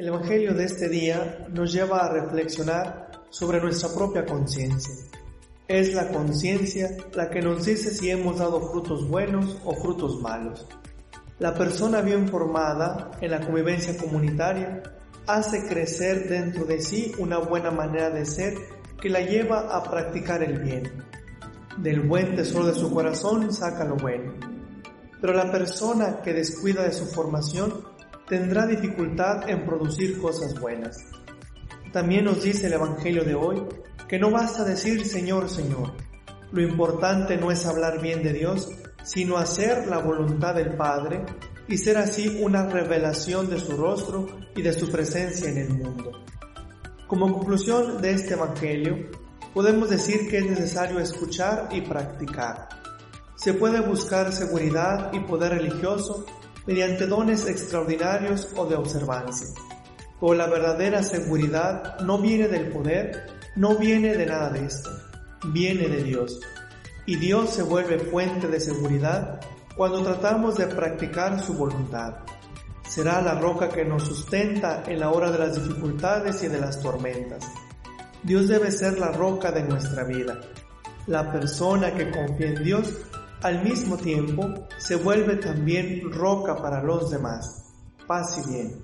El Evangelio de este día nos lleva a reflexionar sobre nuestra propia conciencia. Es la conciencia la que nos dice si hemos dado frutos buenos o frutos malos. La persona bien formada en la convivencia comunitaria hace crecer dentro de sí una buena manera de ser que la lleva a practicar el bien. Del buen tesoro de su corazón saca lo bueno. Pero la persona que descuida de su formación tendrá dificultad en producir cosas buenas. También nos dice el Evangelio de hoy que no basta decir Señor, Señor. Lo importante no es hablar bien de Dios, sino hacer la voluntad del Padre y ser así una revelación de su rostro y de su presencia en el mundo. Como conclusión de este Evangelio, podemos decir que es necesario escuchar y practicar. Se puede buscar seguridad y poder religioso mediante dones extraordinarios o de observancia. Pero la verdadera seguridad no viene del poder, no viene de nada de esto, viene de Dios. Y Dios se vuelve fuente de seguridad cuando tratamos de practicar su voluntad. Será la roca que nos sustenta en la hora de las dificultades y de las tormentas. Dios debe ser la roca de nuestra vida. La persona que confía en Dios al mismo tiempo se vuelve también roca para los demás. Paz y bien.